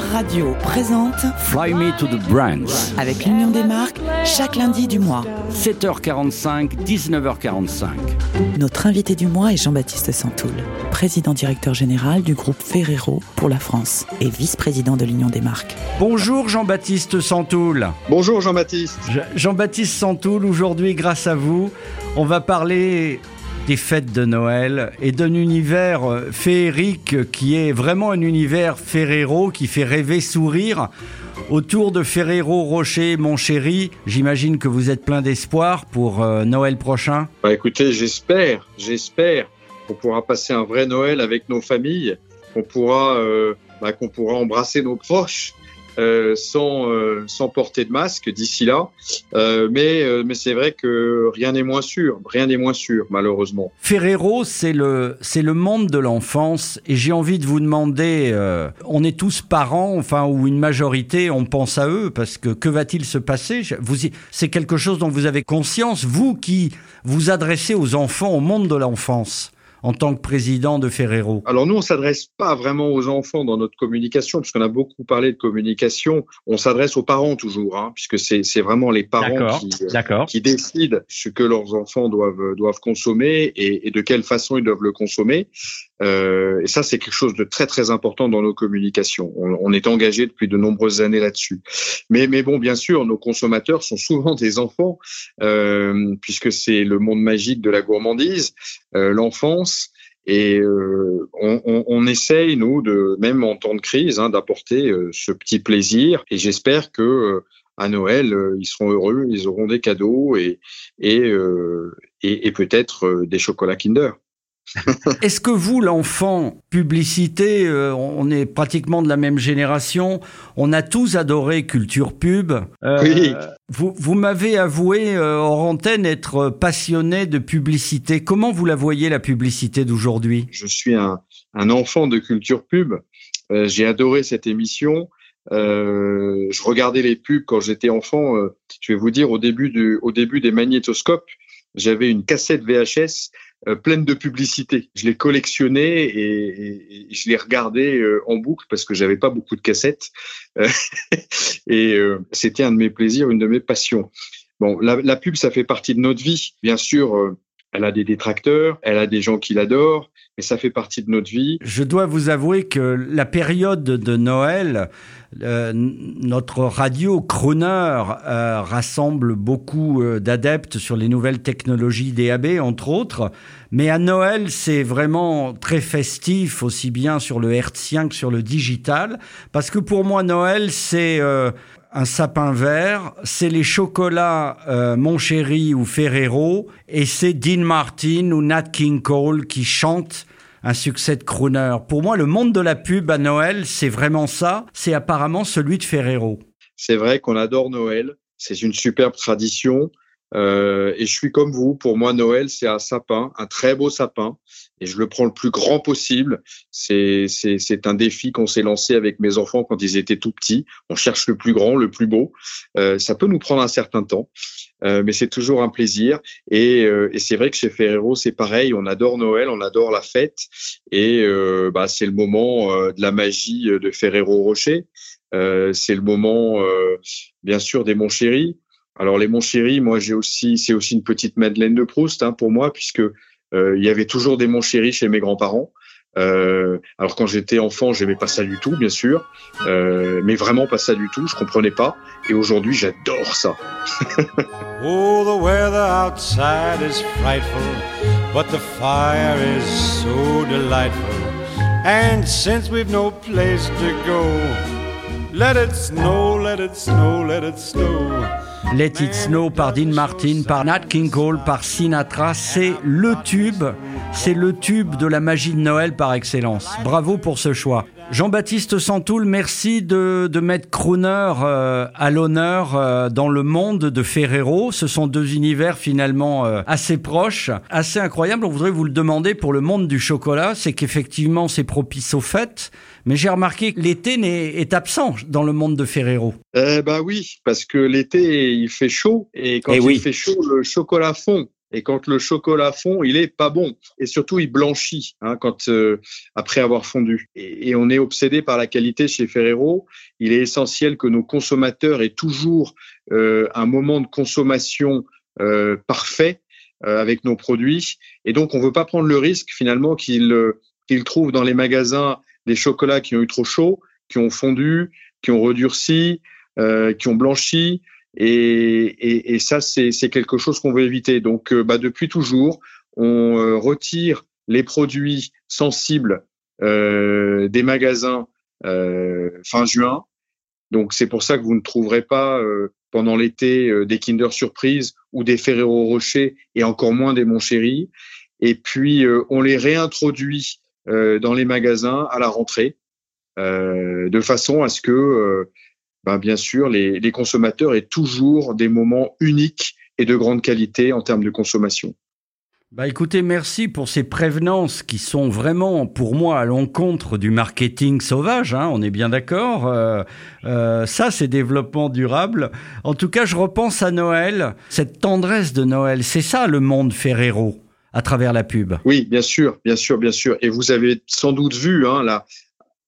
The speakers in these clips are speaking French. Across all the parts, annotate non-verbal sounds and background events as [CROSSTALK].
Radio présente Fly Me to the Branch. avec l'Union des marques chaque lundi du mois. 7h45, 19h45. Notre invité du mois est Jean-Baptiste Santoul, président directeur général du groupe Ferrero pour la France et vice-président de l'Union des marques. Bonjour Jean-Baptiste Santoul. Bonjour Jean-Baptiste. Je- Jean-Baptiste Santoul, aujourd'hui, grâce à vous, on va parler des fêtes de Noël et d'un univers euh, féerique qui est vraiment un univers Ferrero qui fait rêver, sourire. Autour de Ferrero Rocher, mon chéri, j'imagine que vous êtes plein d'espoir pour euh, Noël prochain. Bah, écoutez, j'espère, j'espère qu'on pourra passer un vrai Noël avec nos familles, qu'on pourra, euh, bah, qu'on pourra embrasser nos proches euh, sans, euh, sans porter de masque d'ici là. Euh, mais mais c'est vrai que rien n'est moins sûr, rien n'est moins sûr malheureusement. Ferrero, c'est le, le monde de l'enfance et j'ai envie de vous demander, on est tous parents, enfin, ou une majorité, on pense à eux parce que que va-t-il se passer? C'est quelque chose dont vous avez conscience, vous qui vous adressez aux enfants, au monde de l'enfance, en tant que président de Ferrero. Alors nous, on s'adresse pas vraiment aux enfants dans notre communication, puisqu'on a beaucoup parlé de communication. On s'adresse aux parents toujours, hein, puisque c'est c'est vraiment les parents qui, euh, qui décident ce que leurs enfants doivent doivent consommer et, et de quelle façon ils doivent le consommer. Euh, et ça, c'est quelque chose de très très important dans nos communications. On, est engagé depuis de nombreuses années là-dessus. Mais bon, bien sûr, nos consommateurs sont souvent des enfants, euh, puisque c'est le monde magique de la gourmandise, euh, l'enfance. Et euh, on, on, on essaye, nous, de même en temps de crise, hein, d'apporter euh, ce petit plaisir. Et j'espère que euh, à Noël, euh, ils seront heureux, ils auront des cadeaux et et, euh, et, et peut-être des chocolats Kinder. [LAUGHS] Est-ce que vous, l'enfant, publicité, euh, on est pratiquement de la même génération, on a tous adoré Culture Pub. Euh, Oui. Vous, vous m'avez avoué euh, hors antenne être passionné de publicité. Comment vous la voyez, la publicité d'aujourd'hui? Je suis un, un enfant de culture pub. Euh, J'ai adoré cette émission. Je regardais les pubs quand j'étais enfant. Je vais vous dire, au début, du, au début des magnétoscopes, j'avais une cassette VHS euh, pleine de publicités. Je les collectionnais et, je les regardais euh, en boucle parce que j'avais pas beaucoup de cassettes. Euh, [LAUGHS] et c'était un de mes plaisirs, une de mes passions. Bon, la, la pub, ça fait partie de notre vie. Bien sûr, elle a des détracteurs, elle a des gens qui l'adorent, mais ça fait partie de notre vie. Je dois vous avouer que la période de Noël, euh, notre radio Crooner euh, rassemble beaucoup euh, d'adeptes sur les nouvelles technologies DAB, entre autres. Mais à Noël, c'est vraiment très festif, aussi bien sur le hertzien que sur le digital. Parce que pour moi, Noël, c'est euh, un sapin vert, c'est les chocolats euh, Mon Chéri ou Ferrero, et c'est Dean Martin ou Nat King Cole qui chantent un succès de crooner. Pour moi, le monde de la pub à Noël, c'est vraiment ça. C'est apparemment celui de Ferrero. C'est vrai qu'on adore Noël, c'est une superbe tradition. Euh, et je suis comme vous, pour moi Noël c'est un sapin, un très beau sapin, et je le prends le plus grand possible. C'est un défi qu'on s'est lancé avec mes enfants quand ils étaient tout petits. On cherche le plus grand, le plus beau. Euh, ça peut nous prendre un certain temps, euh, mais c'est toujours un plaisir. Et, euh, et c'est vrai que chez Ferrero c'est pareil, on adore Noël, on adore la fête, et euh, bah, c'est le moment euh, de la magie de Ferrero Rocher. Euh, c'est le moment, euh, bien sûr, des Mon Chéri. Alors les Mon Chéri, moi j'ai aussi, c'est aussi une petite Madeleine de Proust hein, pour moi, puisque euh, il y avait toujours des Mon Chéri chez mes grands-parents. Euh, alors quand j'étais enfant, j'aimais pas ça du tout, bien sûr, euh, mais vraiment pas ça du tout. Je comprenais pas. Et aujourd'hui, j'adore ça. [LAUGHS] Oh, the weather outside is frightful, but the fire is so delightful. And since we've no place to go, let it snow, let it snow, let it snow. Let It Snow par Dean Martin, par Nat King Cole, par Sinatra, c'est le tube, c'est le tube de la magie de Noël par excellence. Bravo pour ce choix. Jean-Baptiste Santoul, merci de, de mettre Crooner euh, à l'honneur euh, dans le monde de Ferrero. Ce sont deux univers finalement euh, assez proches, assez incroyables. On voudrait vous le demander pour le monde du chocolat, c'est qu'effectivement c'est propice aux fêtes, mais j'ai remarqué que l'été n'est- est absent dans le monde de Ferrero. Eh ben oui, parce que l'été il fait chaud et quand Eh il oui. fait chaud, le chocolat fond. Et quand le chocolat fond, il est pas bon. Et surtout, il blanchit hein, quand euh, après avoir fondu. Et, on est obsédé par la qualité chez Ferrero. Il est essentiel que nos consommateurs aient toujours euh, un moment de consommation euh, parfait avec nos produits. Et donc, on veut pas prendre le risque finalement qu'ils qu'ils trouvent dans les magasins des chocolats qui ont eu trop chaud, qui ont fondu, qui ont redurci, qui ont blanchi et, et, et ça, c'est quelque chose qu'on veut éviter. Donc, euh, bah, depuis toujours, on euh, retire les produits sensibles euh, des magasins euh, fin juin. Donc, c'est pour ça que vous ne trouverez pas pendant l'été des Kinder Surprise ou des Ferrero Rocher et encore moins des Mon Chéri. Et puis, on les réintroduit dans les magasins à la rentrée de façon à ce que ben, bien sûr, les, les consommateurs aient toujours des moments uniques et de grande qualité en termes de consommation. Bah écoutez, merci pour ces prévenances qui sont vraiment, pour moi, à l'encontre du marketing sauvage. Hein, on est bien d'accord. Euh, euh, ça, c'est développement durable. En tout cas, je repense à Noël, cette tendresse de Noël. C'est ça le monde Ferrero à travers la pub. Oui, bien sûr, bien sûr, bien sûr. Et vous avez sans doute vu hein, la,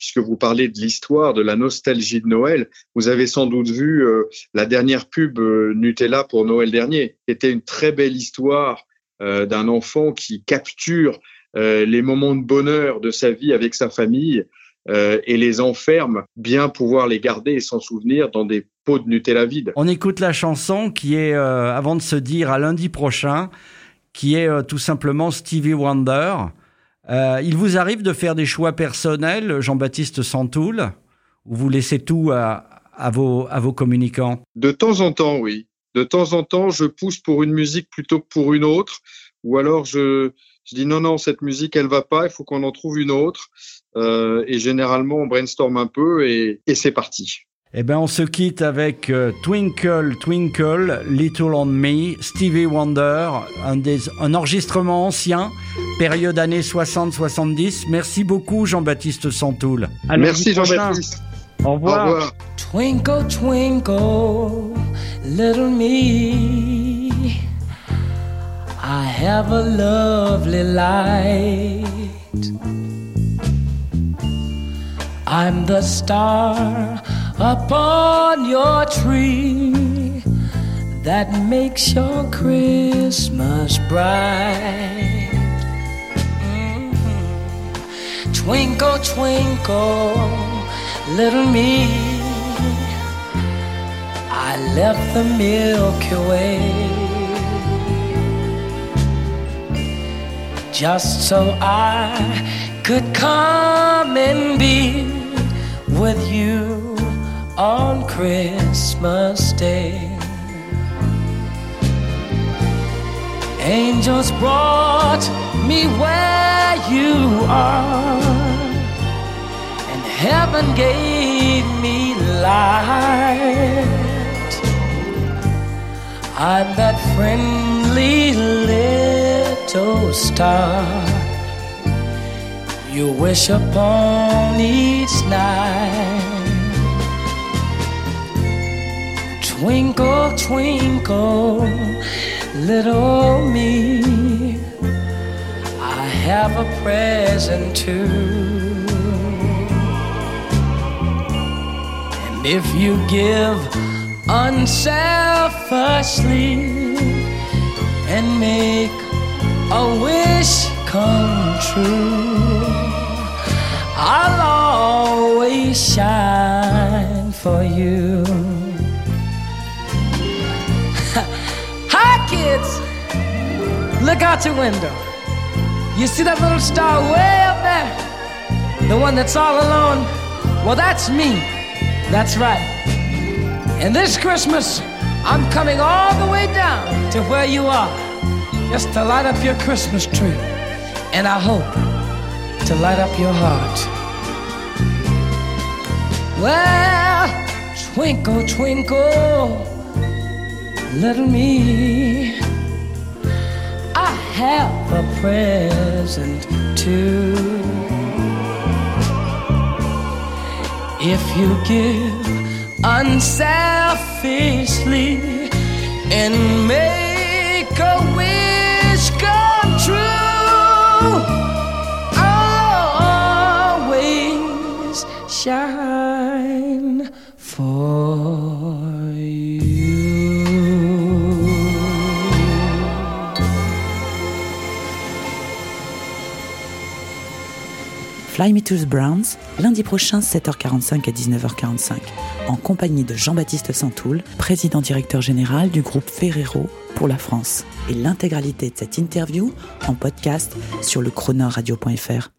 puisque vous parlez de l'histoire, de la nostalgie de Noël, vous avez sans doute vu euh, la dernière pub euh, Nutella pour Noël dernier, qui était une très belle histoire euh, d'un enfant qui capture les moments de bonheur de sa vie avec sa famille et les enferme, bien pouvoir les garder et s'en souvenir dans des pots de Nutella vides. On écoute la chanson qui est, avant de se dire à lundi prochain, qui est tout simplement Stevie Wonder. Euh, il vous arrive de faire des choix personnels, Jean-Baptiste Santoul, ou vous laissez tout à, vos, à vos communicants? De temps en temps, oui. De temps en temps, je pousse pour une musique plutôt que pour une autre, ou alors je, je dis non, non, cette musique, elle va pas, il faut qu'on en trouve une autre. Euh, et généralement, on brainstorm un peu et, et c'est parti. Eh bien, on se quitte avec euh, Twinkle, Twinkle, Little on Me, Stevie Wonder, un, des, un enregistrement ancien, période années 60-70. Merci beaucoup, Jean-Baptiste Santoul. Merci, Jean-Baptiste. Au revoir. Au revoir. Twinkle, twinkle, little me. I have a lovely light. I'm the star upon your tree that makes your Christmas bright. Twinkle, twinkle, little me. I left the Milky Way just so I could come and be with you on Christmas Day. Angels brought me where you are, heaven gave me light. I'm that friendly little star you wish upon each night. Twinkle, twinkle, little me. I have a present too. If you give unselfishly and make a wish come true, I'll always shine for you. [LAUGHS] Hi, kids, look out your window. You see that little star way up there? The one that's all alone? Well, that's me. That's right. And this Christmas, I'm coming all the way down to where you are just to light up your Christmas tree. And I hope to light up your heart. Well, twinkle, twinkle little me. I have a present too. If you give unselfishly and make Fly Me to the Browns, lundi prochain 7h45 à 19h45, en compagnie de Jean-Baptiste Santoul, président directeur général du groupe Ferrero pour la France. Et l'intégralité de cette interview en podcast sur le chronoradio.fr.